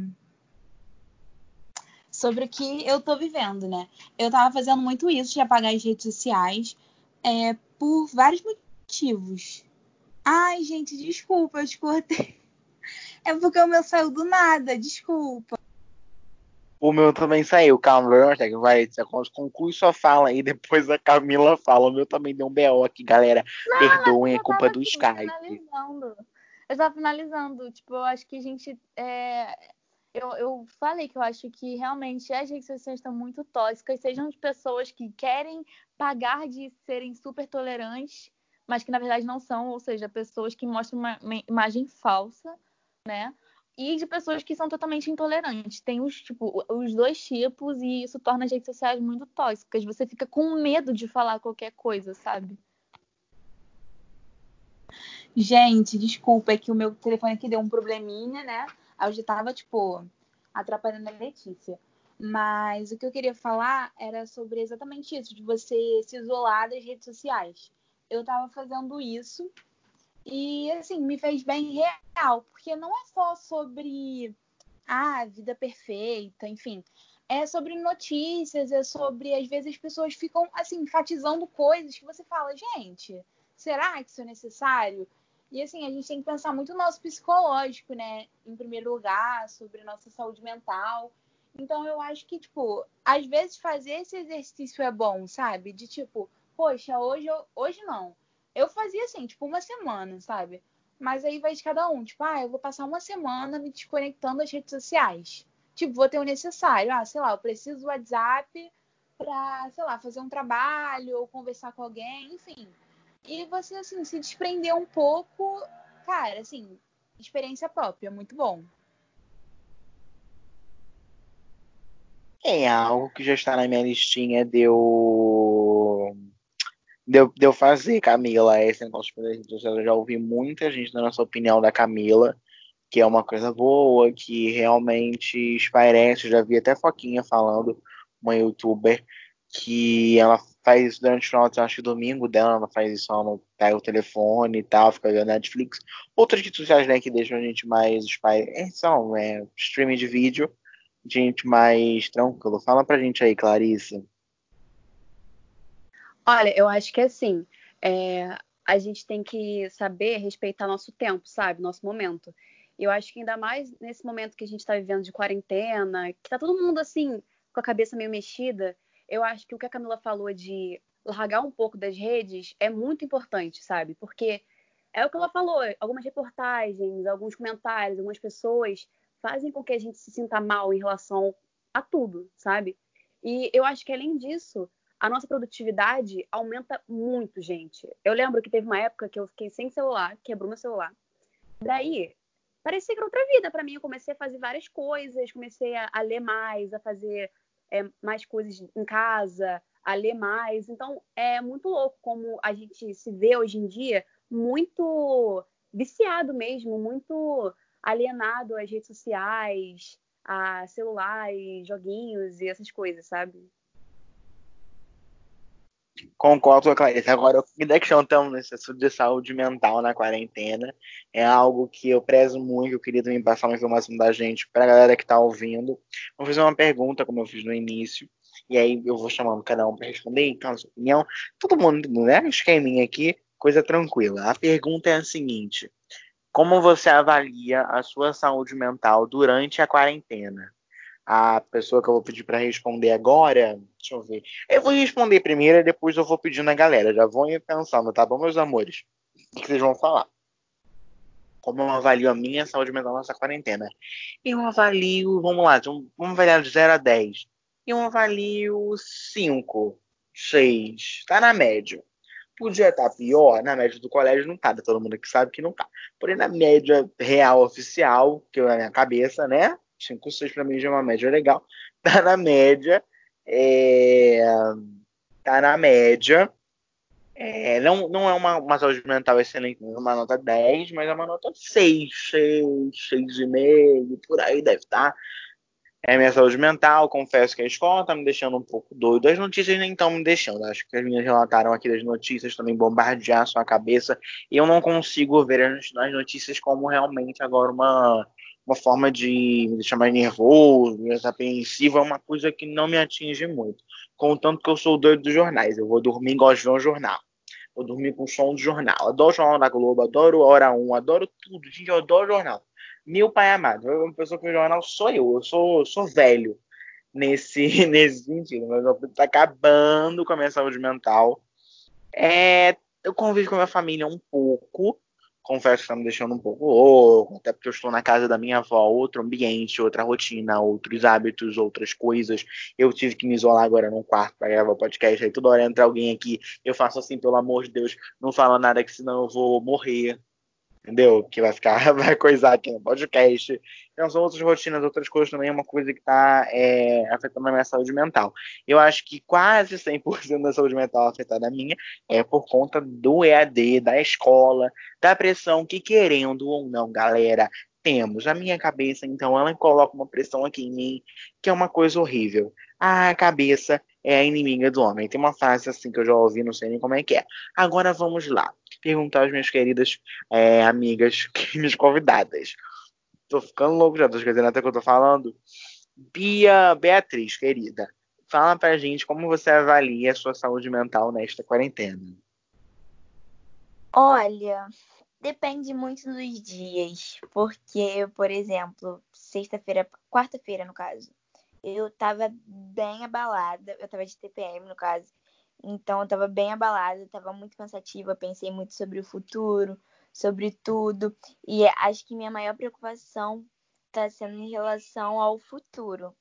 sobre o que eu tô vivendo, né? Eu tava fazendo muito isso de apagar as redes sociais é, por vários motivos. Ai, gente, desculpa, eu te cortei. É porque o meu saiu do nada, desculpa. O meu também saiu. Calma, vai, conclui sua fala e depois a Camila fala. O meu também deu um BO aqui, galera. Não, Perdoem, é culpa do Skype. Finalizando. Eu tava finalizando. Tipo, eu acho que a gente. É... Eu, eu falei que eu acho que realmente as redes sociais estão muito tóxicas, sejam de pessoas que querem pagar de serem super tolerantes, mas que na verdade não são, ou seja, pessoas que mostram uma, uma imagem falsa, né? E de pessoas que são totalmente intolerantes. Tem os, tipo, os dois tipos e isso torna as redes sociais muito tóxicas. Você fica com medo de falar qualquer coisa, sabe? Gente, desculpa, é que o meu telefone aqui deu um probleminha, né? Eu já tava, tipo, atrapalhando a Letícia. Mas o que eu queria falar era sobre exatamente isso, de você se isolar das redes sociais. Eu tava fazendo isso e, assim, me fez bem real, porque não é só sobre ah, a vida perfeita, enfim. É sobre notícias, é sobre, às vezes, as pessoas ficam, assim, enfatizando coisas que você fala, gente, será que isso é necessário? E, assim, a gente tem que pensar muito no nosso psicológico, né? Em primeiro lugar, sobre nossa saúde mental. Então, eu acho que, tipo, às vezes fazer esse exercício é bom, sabe? De tipo, poxa, hoje, eu... hoje não Eu fazia assim, tipo, uma semana, sabe? Mas aí vai de cada um. Tipo, ah, eu vou passar uma semana me desconectando das redes sociais. Tipo, vou ter o necessário. Ah, sei lá, eu preciso do WhatsApp pra, sei lá, fazer um trabalho ou conversar com alguém, enfim. E você, assim, se desprender um pouco, cara, assim, experiência própria, muito bom. É algo que já está na minha listinha de eu, de eu, de eu fazer, Camila. Esse negócio de redes sociais, eu já ouvi muita gente dando a sua opinião da Camila, que é uma coisa boa, que realmente esparece. Eu já vi até Foquinha falando, uma youtuber, que ela faz isso durante o final de acho que domingo dela, ela faz isso, ela não pega o telefone e tal, fica vendo Netflix. Outras redes sociais, né, que deixam a gente mais é, são é, streaming de vídeo, gente mais tranquilo. Fala pra gente aí, Clarice. Olha, eu acho que assim, é, a gente tem que saber respeitar nosso tempo, sabe? Nosso momento. Eu acho que ainda mais nesse momento que a gente está vivendo de quarentena, que tá todo mundo assim, com a cabeça meio mexida, eu acho que o que a Camila falou de largar um pouco das redes é muito importante, sabe? Porque é o que ela falou, algumas reportagens, alguns comentários, algumas pessoas fazem com que a gente se sinta mal em relação a tudo, sabe? E eu acho que além disso, a nossa produtividade aumenta muito, gente. Eu lembro que teve uma época que eu fiquei sem celular, quebrou meu celular. Daí, parecia que era outra vida para mim. Eu comecei a fazer várias coisas, comecei a, a ler mais, a fazer é, mais coisas em casa, a ler mais. Então, é muito louco como a gente se vê hoje em dia muito viciado mesmo, muito alienado às redes sociais, a celulares, joguinhos e essas coisas, sabe? Concordo com a Clarice. Agora, a questão assunto de saúde mental na quarentena é algo que eu prezo muito. Eu queria também passar uma informação da gente para a galera que está ouvindo. Vou fazer uma pergunta, como eu fiz no início, e aí eu vou chamando cada um para responder, então, a sua opinião. Todo mundo, né? Esqueminha aqui, coisa tranquila. A pergunta é a seguinte: Como você avalia a sua saúde mental durante a quarentena? A pessoa que eu vou pedir para responder agora, deixa eu ver. Eu vou responder primeiro e depois eu vou pedindo a galera. Já vão pensando, tá bom, meus amores? O que vocês vão falar? Como eu avalio a minha saúde mental nessa quarentena? Eu avalio, vamos lá, vamos avaliar de 0 a 10. Eu avalio 5, 6. Tá na média. Podia estar tá pior, na média do colégio não tá, todo mundo aqui sabe que não tá. Porém, na média real oficial, que eu na minha cabeça, né? 5, 6 para mim já é uma média legal. Tá na média. É, tá na média. É, não, não é uma, uma saúde mental excelente, é uma nota 10, mas é uma nota 6, 6, 6,5, por aí deve estar. Tá. É minha saúde mental, confesso que a escola tá me deixando um pouco doido. As notícias nem estão me deixando. Acho que as minhas relataram aqui das notícias também bombardear a sua cabeça. E eu não consigo ver as notícias como realmente agora uma uma forma de me deixar mais nervoso, mais apreensivo, é uma coisa que não me atinge muito. Contanto que eu sou doido dos jornais. Eu vou dormir gosto de ver um jornal. Vou dormir com o som do jornal. Adoro o Jornal da Globo, adoro Hora 1, adoro tudo. Gente, eu adoro jornal. Meu pai amado, uma pessoa que vê jornal sou eu. Eu sou, sou velho nesse, nesse sentido. Mas eu tô acabando com a minha saúde mental. É, eu convivo com a minha família um pouco que está me deixando um pouco louco, até porque eu estou na casa da minha avó, outro ambiente, outra rotina, outros hábitos, outras coisas. Eu tive que me isolar agora num quarto para gravar o podcast, aí toda hora entra alguém aqui, eu faço assim, pelo amor de Deus, não fala nada que senão eu vou morrer entendeu? Que vai ficar, vai coisar aqui no podcast. Então, são outras rotinas, outras coisas também, é uma coisa que está é, afetando a minha saúde mental. Eu acho que quase 100% da saúde mental afetada a minha é por conta do EAD, da escola, da pressão que, querendo ou não, galera, temos. A minha cabeça, então, ela coloca uma pressão aqui em mim, que é uma coisa horrível. A cabeça é a inimiga do homem. Tem uma frase assim que eu já ouvi, não sei nem como é que é. Agora vamos lá. Perguntar às minhas queridas é, amigas, minhas convidadas. Tô ficando louco já, tô esquecendo até que eu tô falando. Bia Beatriz, querida, fala pra gente como você avalia a sua saúde mental nesta quarentena. Olha, depende muito dos dias, porque, por exemplo, sexta-feira, quarta-feira no caso, eu tava bem abalada, eu tava de TPM no caso, Então eu tava bem abalada, tava muito pensativa, pensei muito sobre o futuro, sobre tudo. E acho que minha maior preocupação tá sendo em relação ao futuro.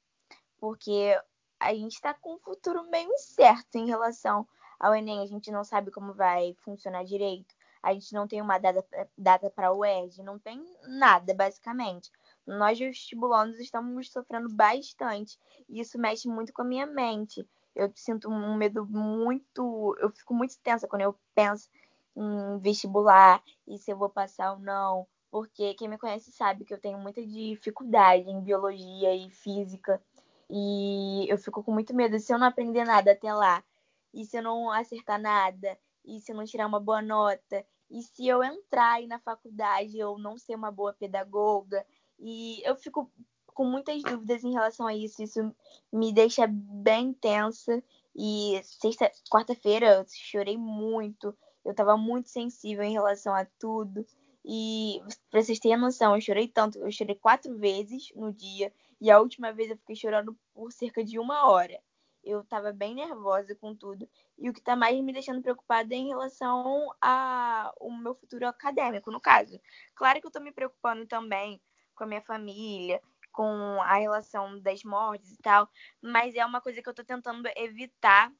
Porque a gente tá com um futuro meio incerto em relação ao Enem. A gente não sabe como vai funcionar direito. A gente não tem uma data, data para o UERJ, não tem nada, basicamente. Nós vestibulandos estamos sofrendo bastante. E isso mexe muito com a minha mente. Eu sinto um medo muito. Eu fico muito tensa quando eu penso em vestibular e se eu vou passar ou não. Porque quem me conhece sabe que eu tenho muita dificuldade em biologia e física. E eu fico com muito medo se eu não aprender nada até lá. E se eu não acertar nada. E se eu não tirar uma boa nota. E se eu entrar aí na faculdade eu não ser uma boa pedagoga. E eu fico com muitas dúvidas em relação a isso. Isso me deixa bem tensa. E sexta, quarta-feira eu chorei muito. Eu estava muito sensível em relação a tudo. E pra vocês terem noção, eu chorei tanto. Eu chorei quatro vezes no dia. E a última vez eu fiquei chorando por cerca de uma hora. Eu estava bem nervosa com tudo. E o que está mais me deixando preocupada é em relação ao meu futuro acadêmico, no caso. Claro que eu estou me preocupando também com a minha família, com a relação das mortes e tal, mas é uma coisa que eu tô tentando evitar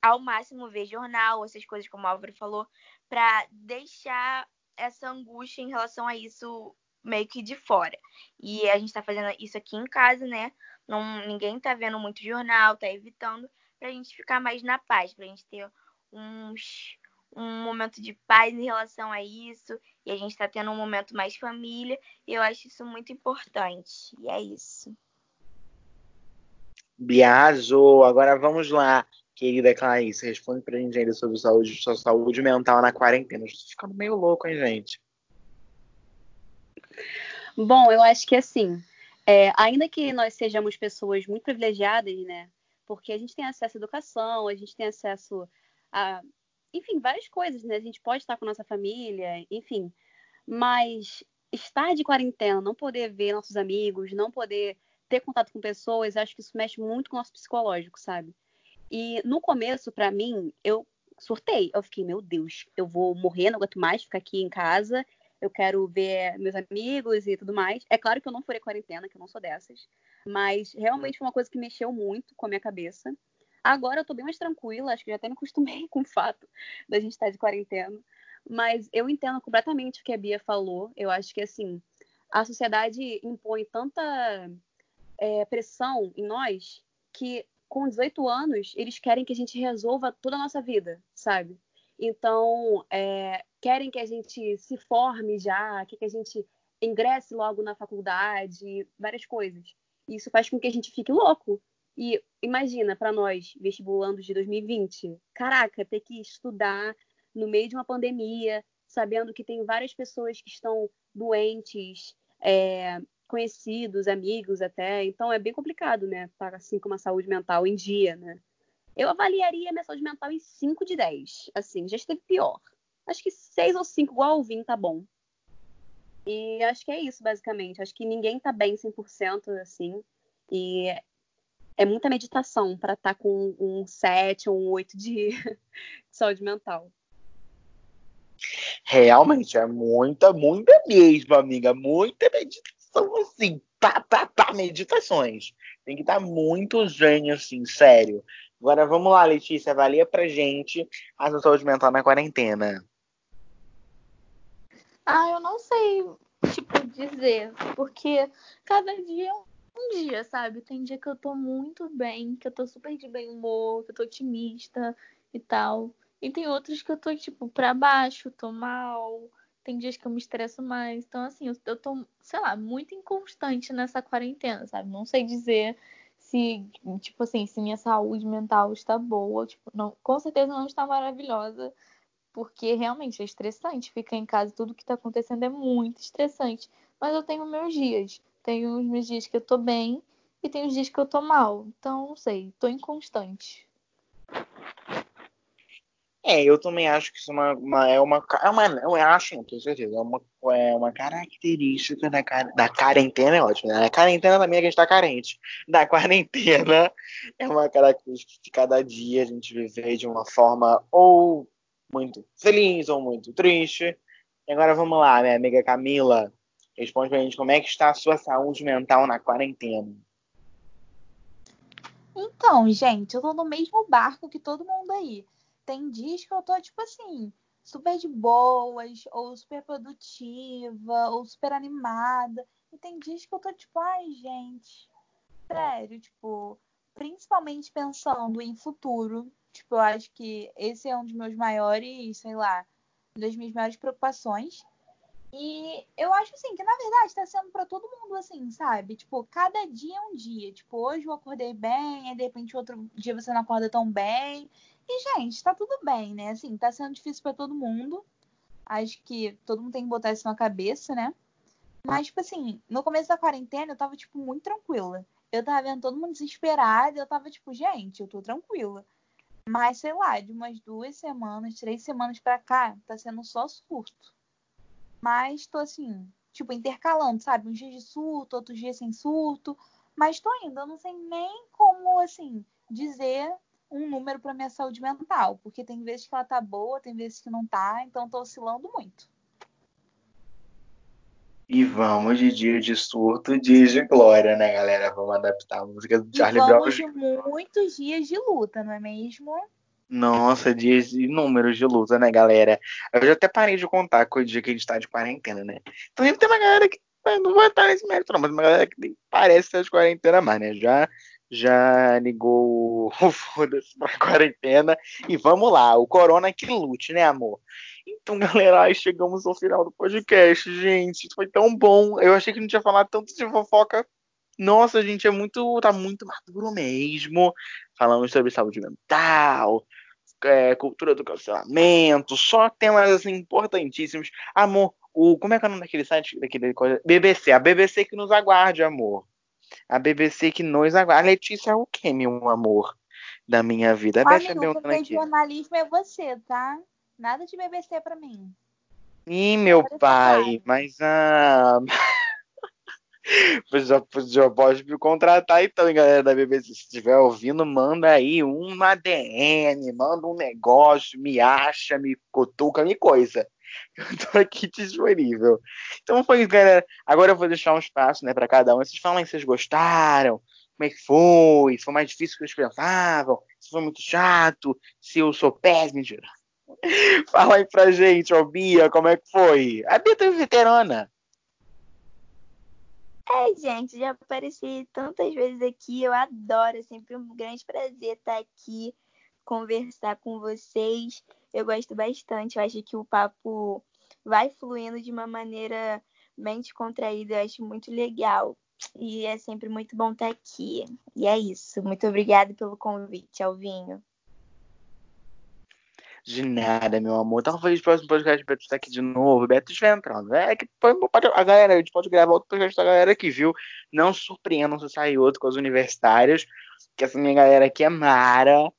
ao máximo ver jornal, essas coisas como o Álvaro falou, para deixar essa angústia em relação a isso meio que de fora. E a gente tá fazendo isso aqui em casa, né? Não, ninguém tá vendo muito jornal, tá evitando pra gente ficar mais na paz, pra gente ter uns um momento de paz em relação a isso. E a gente está tendo um momento mais família. E eu acho isso muito importante. E é isso. Biazo, agora vamos lá, querida Clarice. Responde pra gente ainda sobre saúde, sua saúde mental na quarentena. Estou ficando meio louco, hein, gente? Bom, eu acho que assim, é, ainda que nós sejamos pessoas muito privilegiadas, né? Porque a gente tem acesso à educação, a gente tem acesso a enfim, várias coisas, né? A gente pode estar com nossa família, enfim. Mas estar de quarentena, não poder ver nossos amigos, não poder ter contato com pessoas, acho que isso mexe muito com o nosso psicológico, sabe? E no começo, para mim, eu surtei. Eu fiquei, meu Deus, eu vou morrer, não aguento mais ficar aqui em casa. Eu quero ver meus amigos e tudo mais. É claro que eu não furei quarentena, que eu não sou dessas. Mas realmente foi uma coisa que mexeu muito com a minha cabeça. Agora eu tô bem mais tranquila, acho que já até me acostumei com o fato da gente estar de quarentena. Mas eu entendo completamente o que a Bia falou. Eu acho que, assim, a sociedade impõe tanta é, pressão em nós que, com 18 anos, eles querem que a gente resolva toda a nossa vida, sabe? Então, é, querem que a gente se forme já, que a gente ingresse logo na faculdade, várias coisas. Isso faz com que a gente fique louco. E imagina, para nós, vestibulandos de 2020, caraca, ter que estudar no meio de uma pandemia, sabendo que tem várias pessoas que estão doentes, é, conhecidos, amigos até. Então é bem complicado, né? Estar assim com uma saúde mental em dia, né? Eu avaliaria minha saúde mental em 5 de 10. Assim, já esteve pior. Acho que 6 ou 5, igual o Vim, tá bom. E acho que é isso, basicamente. Acho que ninguém tá bem 100%, assim. E é muita meditação para estar tá com um 7 ou um 8 de saúde mental. Realmente, é muita, muita mesmo, amiga. Muita meditação, assim. Pá, pá, pá, meditações. Tem que estar muito gênio, assim, sério. Agora vamos lá, Letícia, avalia pra gente a sua saúde mental na quarentena. Ah, eu não sei, tipo, dizer, porque cada dia é um dia, sabe? Tem dia que eu tô muito bem, que eu tô super de bem humor, que eu tô otimista e tal. E tem outros que eu tô, tipo, pra baixo, tô mal. Tem dias que eu me estresso mais. Então, assim, eu, eu tô, sei lá, muito inconstante nessa quarentena, sabe? Não sei dizer se, tipo assim, se minha saúde mental está boa. Tipo, não, com certeza não está maravilhosa. Porque realmente é estressante ficar em casa. Tudo que tá acontecendo é muito estressante. Mas eu tenho meus dias. Tem meus dias que eu tô bem e tem os dias que eu tô mal. Então, não sei, tô inconstante. É, eu também acho que isso é uma, uma, é uma, é uma eu acho, não tenho certeza, é uma, é uma característica da, da quarentena, é ótimo, né? A quarentena também a gente tá carente. Da quarentena é uma característica de cada dia a gente viver de uma forma ou muito feliz ou muito triste. E agora vamos lá, minha amiga Camila, responde pra gente como é que está a sua saúde mental na quarentena. Então, gente, eu tô no mesmo barco que todo mundo aí tem dias que eu tô, tipo assim, super de boas, ou super produtiva, ou super animada. E tem dias que eu tô, tipo, ai, gente, sério, tipo, principalmente pensando em futuro. Tipo, eu acho que esse é um dos meus maiores, sei lá, das minhas maiores preocupações. E eu acho assim que na verdade tá sendo para todo mundo assim, sabe? Tipo, cada dia é um dia. Tipo, hoje eu acordei bem, aí de repente outro dia você não acorda tão bem. E, gente, tá tudo bem, né? Assim, tá sendo difícil para todo mundo. Acho que todo mundo tem que botar isso na cabeça, né? Mas, tipo assim, no começo da quarentena eu tava, tipo, muito tranquila. Eu tava vendo todo mundo desesperado eu tava, tipo, gente, eu tô tranquila. Mas, sei lá, de umas duas semanas, três semanas pra cá, tá sendo só surto. Mas tô assim, tipo, intercalando, sabe? Uns dias de surto, outros dias sem surto. Mas tô indo, eu não sei nem como, assim, dizer um número para minha saúde mental, porque tem vezes que ela tá boa, tem vezes que não tá, então tô oscilando muito. E vamos de dia de surto, dias de glória, né, galera? Vamos adaptar a música do Charlie e vamos Brown. de muitos dias de luta, não é mesmo? Nossa, dias e números de luta, né, galera? Eu já até parei de contar com o dia que a gente tá de quarentena, né? Então tem uma galera que não vai estar nesse mérito, não, mas uma galera que parece ser de quarentena mais, né? Já já ligou o foda-se pra quarentena. E vamos lá, o corona que lute, né, amor? Então, galera, chegamos ao final do podcast, gente. Foi tão bom. Eu achei que não tinha falado tanto de fofoca. Nossa, gente, é muito. tá muito maduro mesmo. Falamos sobre saúde mental, é, cultura do cancelamento, só temas assim, importantíssimos. Amor, o, como é que é o nome daquele site? Daquele coisa? BBC, a BBC que nos aguarde, amor. A BBC que nos aguarda. A Letícia é o quê, meu amor? Da minha vida. A Amigo, porque aqui. jornalismo é você, tá? Nada de BBC pra mim. Ih, meu pai, mas ah. já, já pode me contratar então, galera da BBC. Se estiver ouvindo, manda aí uma DM, manda um negócio, me acha, me cutuca, me coisa. Eu tô aqui disponível. Então foi isso, galera. Agora eu vou deixar um espaço, né, para cada um. Vocês falam se vocês gostaram, como é que foi, se foi mais difícil do que vocês pensavam, se foi muito chato, se eu sou péssimo, mentira. Fala aí pra gente, ó, Bia, como é que foi? A Bia teve veterana. É, gente, já apareci tantas vezes aqui, eu adoro, é sempre um grande prazer estar aqui, conversar com vocês. Eu gosto bastante, eu acho que o papo vai fluindo de uma maneira bem descontraída, eu acho muito legal. E é sempre muito bom estar aqui. E é isso. Muito obrigada pelo convite, Alvinho. De nada, meu amor. Talvez o próximo podcast Beto estar aqui de novo. Beto estiver entrando. É que a galera, a gente pode gravar outro podcast da galera aqui, viu? Não surpreendam se sair outro com os universitários. Que essa minha galera aqui é mara.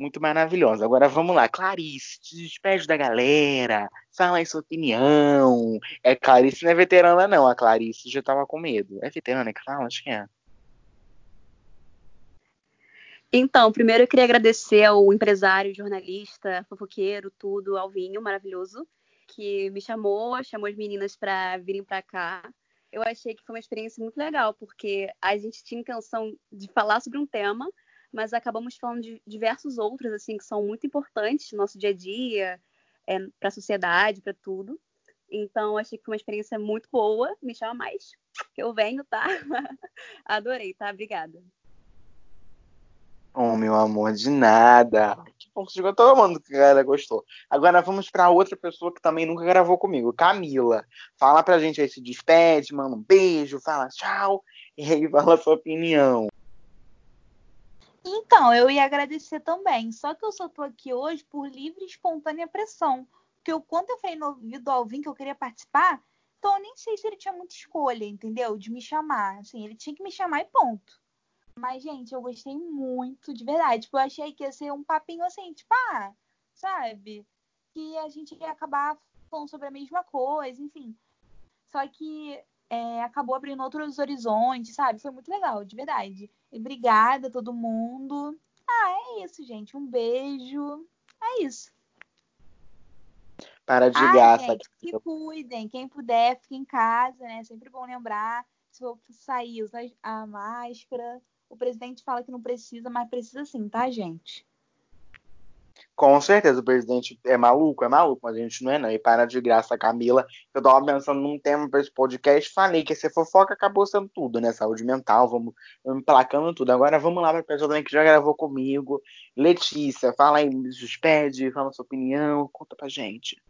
Muito maravilhosa. Agora vamos lá. Clarice, te despede da galera. Fala aí sua opinião. É, Clarice não é veterana, não. A Clarice já tava com medo. É veterana que fala? Acho que é. Então, primeiro eu queria agradecer ao empresário, jornalista, fofoqueiro, tudo, Alvinho, maravilhoso, que me chamou, chamou as meninas para virem para cá. Eu achei que foi uma experiência muito legal, porque a gente tinha intenção de falar sobre um tema, mas acabamos falando de diversos outros, assim, que são muito importantes no nosso dia a dia, é, para a sociedade, para tudo. Então, achei que foi uma experiência muito boa. Me chama mais, que eu venho, tá? Adorei, tá? Obrigada. Oh, meu amor, de nada. Que bom que você todo mundo que a galera gostou. Agora vamos para outra pessoa que também nunca gravou comigo, Camila. Fala pra gente aí, se despede, manda um beijo, fala tchau, e aí fala a sua opinião. Então, eu ia agradecer também. Só que eu só tô aqui hoje por livre e espontânea pressão. Porque eu, quando eu falei no ouvido do Alvin que eu queria participar, então eu nem sei se ele tinha muita escolha, entendeu? De me chamar. Assim, ele tinha que me chamar e ponto. Mas, gente, eu gostei muito, de verdade. Tipo, eu achei que ia ser um papinho assim, tipo, ah, sabe? Que a gente ia acabar falando sobre a mesma coisa, enfim. Só que é, acabou abrindo outros horizontes, sabe? Foi muito legal, de verdade. E obrigada a todo mundo. Ah, é isso, gente. Um beijo. É isso. Para de Ai, graça. gente, se cuidem. Quem puder, fique em casa, né? Sempre bom lembrar. Se for sair, usa a máscara. O presidente fala que não precisa, mas precisa sim, tá, gente? Com certeza, o presidente é maluco, é maluco, mas a gente não é não. E para de graça, Camila. Eu tava pensando num tema para esse podcast, falei que esse fofoca acabou sendo tudo, né? Saúde mental, vamos, emplacando tudo. Agora vamos lá para a pessoa que já gravou comigo. Letícia, fala aí, se despede, fala sua opinião, conta pra gente.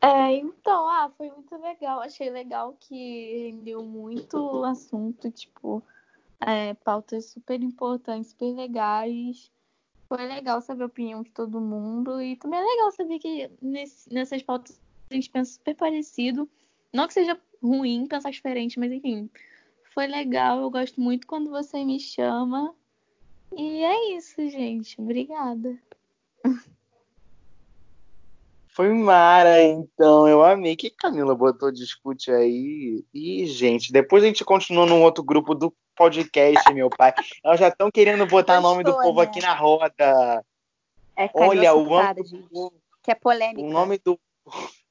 É, então, ah, foi muito legal. Achei legal que rendeu muito assunto, tipo, é, pautas super importantes, super legais. Foi legal saber a opinião de todo mundo. E também é legal saber que nesse, nessas pautas a gente pensa super parecido. Não que seja ruim pensar diferente, mas enfim, foi legal. Eu gosto muito quando você me chama. E é isso, gente. Obrigada. Foi Mara, então. Eu amei. que Camila botou discute aí? E, gente, depois a gente continua num outro grupo do podcast, meu pai. Elas já estão querendo botar o nome do povo né? aqui na roda. É Olha, o nome, gente. Que é polêmica. o nome do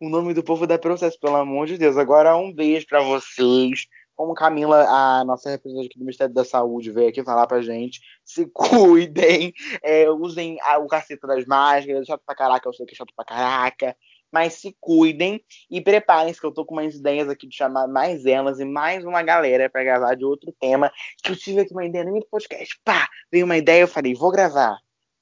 o nome do povo dá processo, pelo amor de Deus. Agora um beijo pra vocês. Como Camila, a nossa representante aqui do Ministério da Saúde, veio aqui falar pra gente, se cuidem, é, usem a- o cacete das máscaras, chato pra caraca, eu sei que é chato pra caraca, mas se cuidem e preparem-se que eu tô com umas ideias aqui de chamar mais elas e mais uma galera pra gravar de outro tema, que eu tive aqui uma ideia no do podcast, pá, veio uma ideia, eu falei, vou gravar,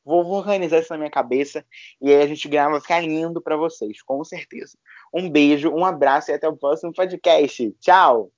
vou, vou organizar isso na minha cabeça e aí a gente grava, ficar lindo pra vocês, com certeza. Um beijo, um abraço e até o próximo podcast. Tchau!